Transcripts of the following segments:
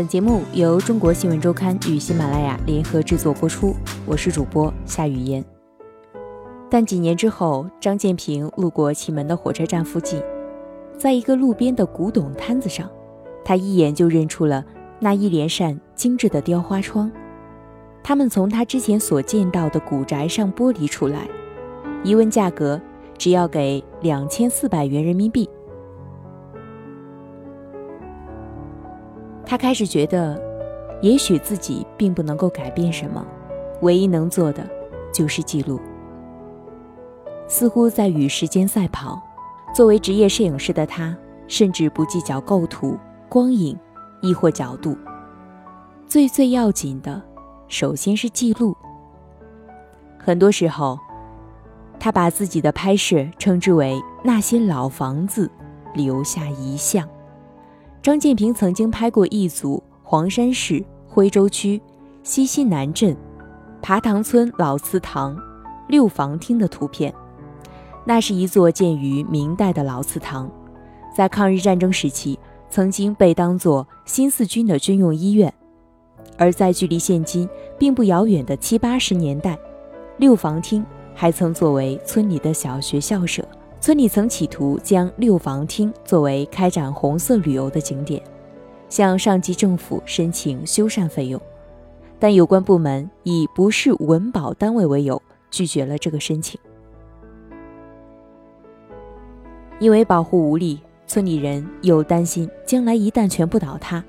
本节目由中国新闻周刊与喜马拉雅联合制作播出，我是主播夏雨嫣。但几年之后，张建平路过祁门的火车站附近，在一个路边的古董摊子上，他一眼就认出了那一连扇精致的雕花窗，它们从他之前所见到的古宅上剥离出来，一问价格，只要给两千四百元人民币。他开始觉得，也许自己并不能够改变什么，唯一能做的就是记录。似乎在与时间赛跑。作为职业摄影师的他，甚至不计较构图、光影，亦或角度。最最要紧的，首先是记录。很多时候，他把自己的拍摄称之为“那些老房子留下遗像”。张建平曾经拍过一组黄山市徽州区西溪南镇爬塘村老祠堂六房厅的图片。那是一座建于明代的老祠堂，在抗日战争时期曾经被当作新四军的军用医院。而在距离现今并不遥远的七八十年代，六房厅还曾作为村里的小学校舍。村里曾企图将六房厅作为开展红色旅游的景点，向上级政府申请修缮费用，但有关部门以不是文保单位为由拒绝了这个申请。因为保护无力，村里人又担心将来一旦全部倒塌，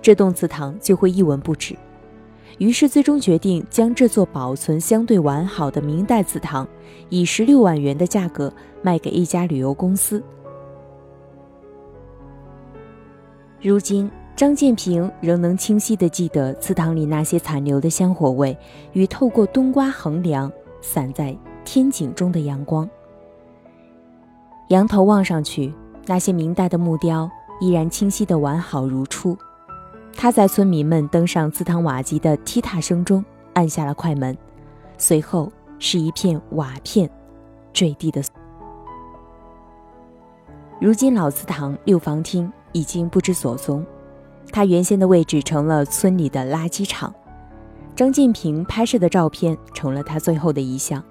这栋祠堂就会一文不值。于是，最终决定将这座保存相对完好的明代祠堂，以十六万元的价格卖给一家旅游公司。如今，张建平仍能清晰地记得祠堂里那些残留的香火味，与透过冬瓜横梁散在天井中的阳光。仰头望上去，那些明代的木雕依然清晰地完好如初。他在村民们登上祠堂瓦脊的踢踏声中按下了快门，随后是一片瓦片坠地的。如今老祠堂六房厅已经不知所踪，它原先的位置成了村里的垃圾场。张建平拍摄的照片成了他最后的遗像。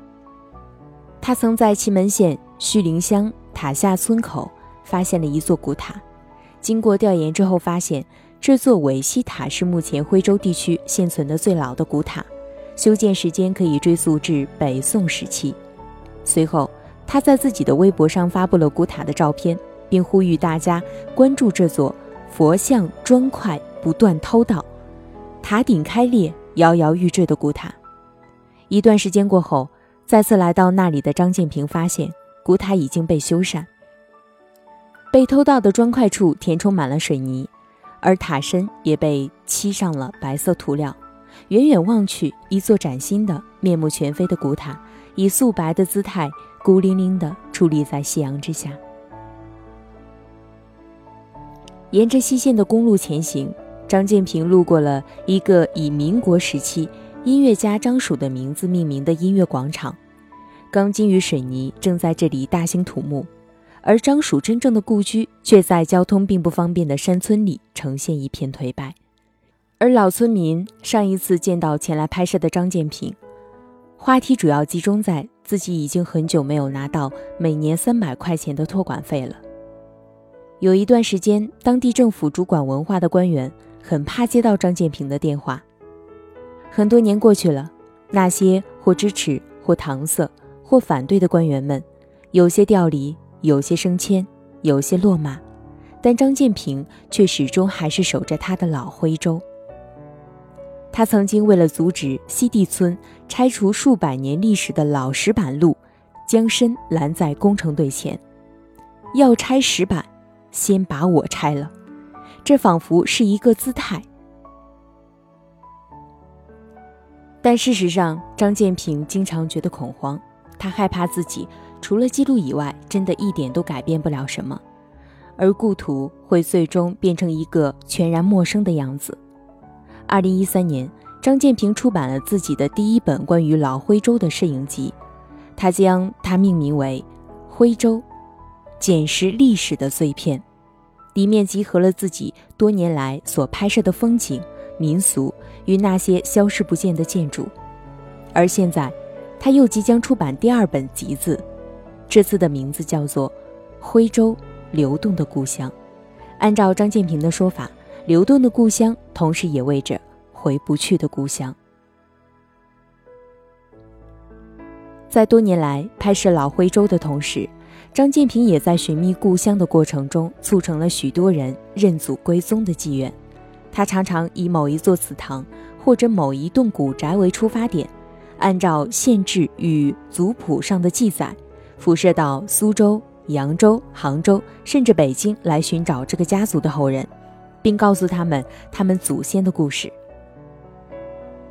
他曾在祁门县胥灵乡塔下村口发现了一座古塔，经过调研之后发现。这座韦西塔是目前徽州地区现存的最老的古塔，修建时间可以追溯至北宋时期。随后，他在自己的微博上发布了古塔的照片，并呼吁大家关注这座佛像砖块不断偷盗、塔顶开裂、摇摇欲坠的古塔。一段时间过后，再次来到那里的张建平发现，古塔已经被修缮，被偷盗的砖块处填充满了水泥。而塔身也被漆上了白色涂料，远远望去，一座崭新的、面目全非的古塔，以素白的姿态，孤零零地矗立在夕阳之下。沿着西线的公路前行，张建平路过了一个以民国时期音乐家张曙的名字命名的音乐广场，钢筋与水泥正在这里大兴土木。而张曙真正的故居却在交通并不方便的山村里，呈现一片颓败。而老村民上一次见到前来拍摄的张建平，话题主要集中在自己已经很久没有拿到每年三百块钱的托管费了。有一段时间，当地政府主管文化的官员很怕接到张建平的电话。很多年过去了，那些或支持、或搪塞、或反对的官员们，有些调离。有些升迁，有些落马，但张建平却始终还是守着他的老徽州。他曾经为了阻止西地村拆除数百年历史的老石板路，将身拦在工程队前，要拆石板，先把我拆了。这仿佛是一个姿态，但事实上，张建平经常觉得恐慌，他害怕自己。除了记录以外，真的一点都改变不了什么，而故土会最终变成一个全然陌生的样子。二零一三年，张建平出版了自己的第一本关于老徽州的摄影集，他将它命名为《徽州：捡拾历史的碎片》。里面集合了自己多年来所拍摄的风景、民俗与那些消失不见的建筑。而现在，他又即将出版第二本集子，这次的名字叫做《徽州流动的故乡》。按照张建平的说法，流动的故乡同时也为着回不去的故乡。在多年来拍摄老徽州的同时，张建平也在寻觅故乡的过程中，促成了许多人认祖归宗的纪愿。他常常以某一座祠堂或者某一栋古宅为出发点，按照县志与族谱上的记载，辐射到苏州、扬州、杭州，甚至北京来寻找这个家族的后人，并告诉他们他们祖先的故事。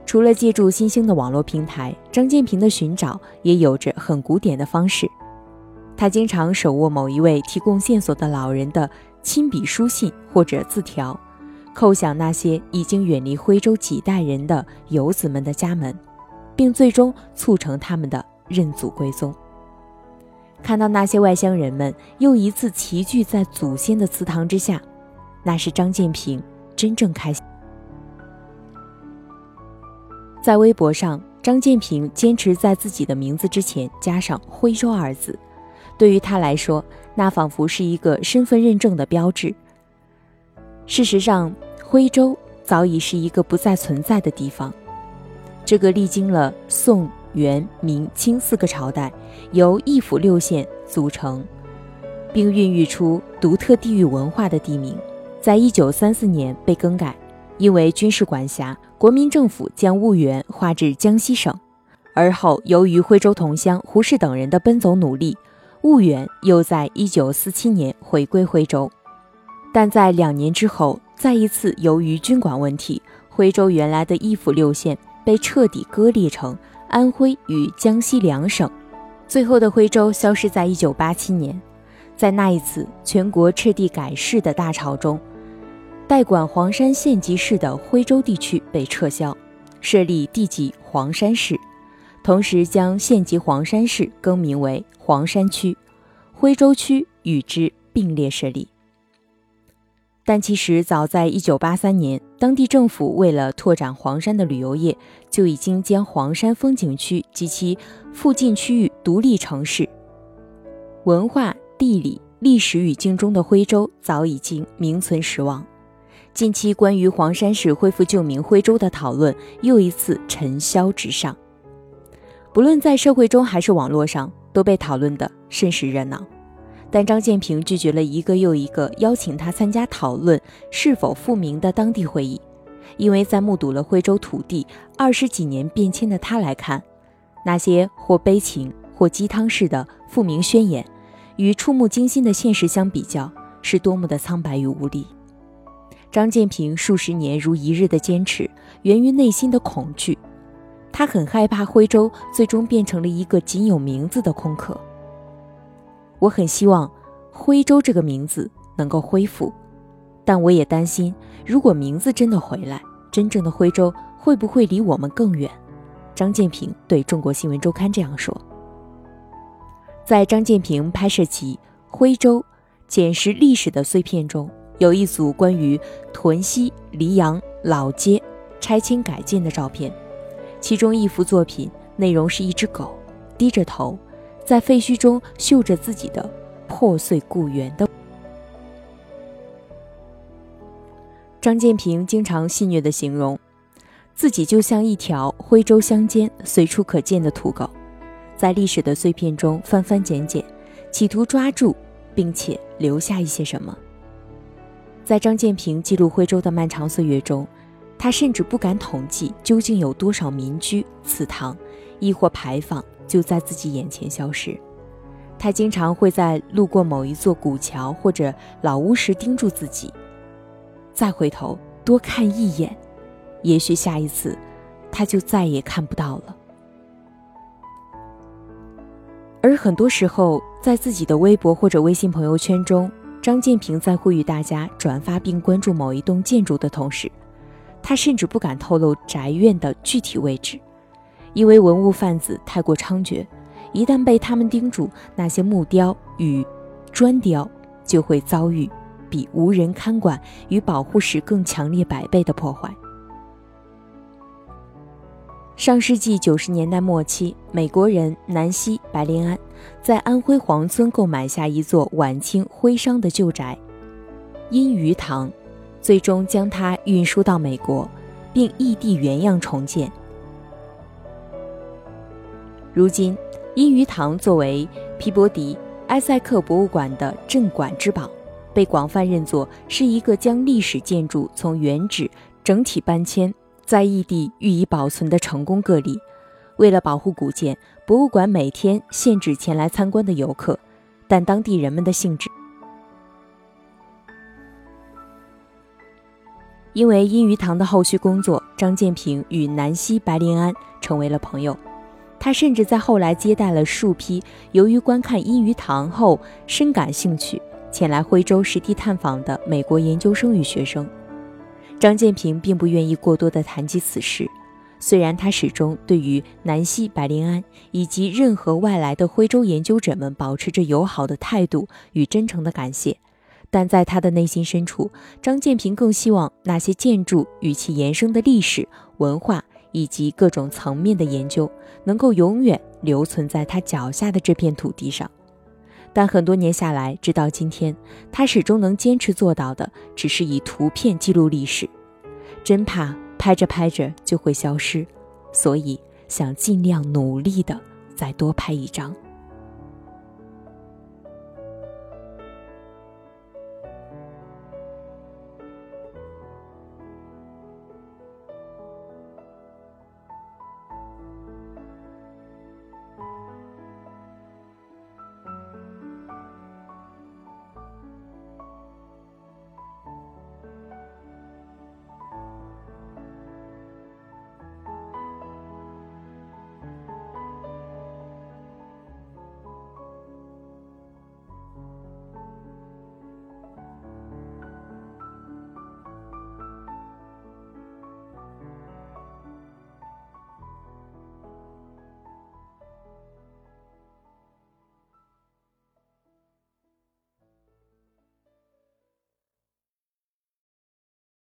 除了借助新兴的网络平台，张建平的寻找也有着很古典的方式。他经常手握某一位提供线索的老人的亲笔书信或者字条，叩响那些已经远离徽州几代人的游子们的家门，并最终促成他们的认祖归宗。看到那些外乡人们又一次齐聚在祖先的祠堂之下，那是张建平真正开心。在微博上，张建平坚持在自己的名字之前加上“徽州”二字。对于他来说，那仿佛是一个身份认证的标志。事实上，徽州早已是一个不再存在的地方。这个历经了宋、元、明、清四个朝代，由一府六县组成，并孕育出独特地域文化的地名，在一九三四年被更改，因为军事管辖，国民政府将婺源划至江西省。而后，由于徽州同乡胡适等人的奔走努力。婺源又在一九四七年回归徽州，但在两年之后，再一次由于军管问题，徽州原来的一府六县被彻底割裂成安徽与江西两省，最后的徽州消失在一九八七年。在那一次全国彻底改市的大潮中，代管黄山县级市的徽州地区被撤销，设立地级黄山市。同时将县级黄山市更名为黄山区，徽州区与之并列设立。但其实早在1983年，当地政府为了拓展黄山的旅游业，就已经将黄山风景区及其附近区域独立城市。文化、地理、历史语境中的徽州早已经名存实亡。近期关于黄山市恢复旧名徽州的讨论又一次尘嚣直上。不论在社会中还是网络上，都被讨论得甚是热闹。但张建平拒绝了一个又一个邀请他参加讨论是否复明的当地会议，因为在目睹了徽州土地二十几年变迁的他来看，那些或悲情或鸡汤式的复明宣言，与触目惊心的现实相比较，是多么的苍白与无力。张建平数十年如一日的坚持，源于内心的恐惧。他很害怕徽州最终变成了一个仅有名字的空壳。我很希望徽州这个名字能够恢复，但我也担心，如果名字真的回来，真正的徽州会不会离我们更远？张建平对中国新闻周刊这样说。在张建平拍摄集《徽州捡拾历史的碎片》中，有一组关于屯溪黎阳老街拆迁改建的照片。其中一幅作品内容是一只狗低着头，在废墟中嗅着自己的破碎故园的。张建平经常戏谑的形容自己就像一条徽州乡间随处可见的土狗，在历史的碎片中翻翻捡捡，企图抓住并且留下一些什么。在张建平记录徽州的漫长岁月中。他甚至不敢统计究竟有多少民居、祠堂，亦或牌坊就在自己眼前消失。他经常会在路过某一座古桥或者老屋时盯住自己，再回头多看一眼，也许下一次他就再也看不到了。而很多时候，在自己的微博或者微信朋友圈中，张建平在呼吁大家转发并关注某一栋建筑的同时，他甚至不敢透露宅院的具体位置，因为文物贩子太过猖獗，一旦被他们盯住，那些木雕与砖雕就会遭遇比无人看管与保护时更强烈百倍的破坏。上世纪九十年代末期，美国人南希·白莲安在安徽黄村购买下一座晚清徽商的旧宅——阴鱼堂，最终将它运输到美国，并异地原样重建。如今，阴鱼堂作为皮博迪埃塞克博物馆的镇馆之宝，被广泛认作是一个将历史建筑从原址整体搬迁。在异地予以保存的成功个例。为了保护古建，博物馆每天限制前来参观的游客，但当地人们的兴致。因为阴鱼堂的后续工作，张建平与南希·白莲安成为了朋友。他甚至在后来接待了数批由于观看阴鱼堂后深感兴趣，前来徽州实地探访的美国研究生与学生。张建平并不愿意过多的谈及此事，虽然他始终对于南希·白灵安以及任何外来的徽州研究者们保持着友好的态度与真诚的感谢，但在他的内心深处，张建平更希望那些建筑与其延伸的历史文化以及各种层面的研究能够永远留存在他脚下的这片土地上。但很多年下来，直到今天，他始终能坚持做到的，只是以图片记录历史，真怕拍着拍着就会消失，所以想尽量努力的再多拍一张。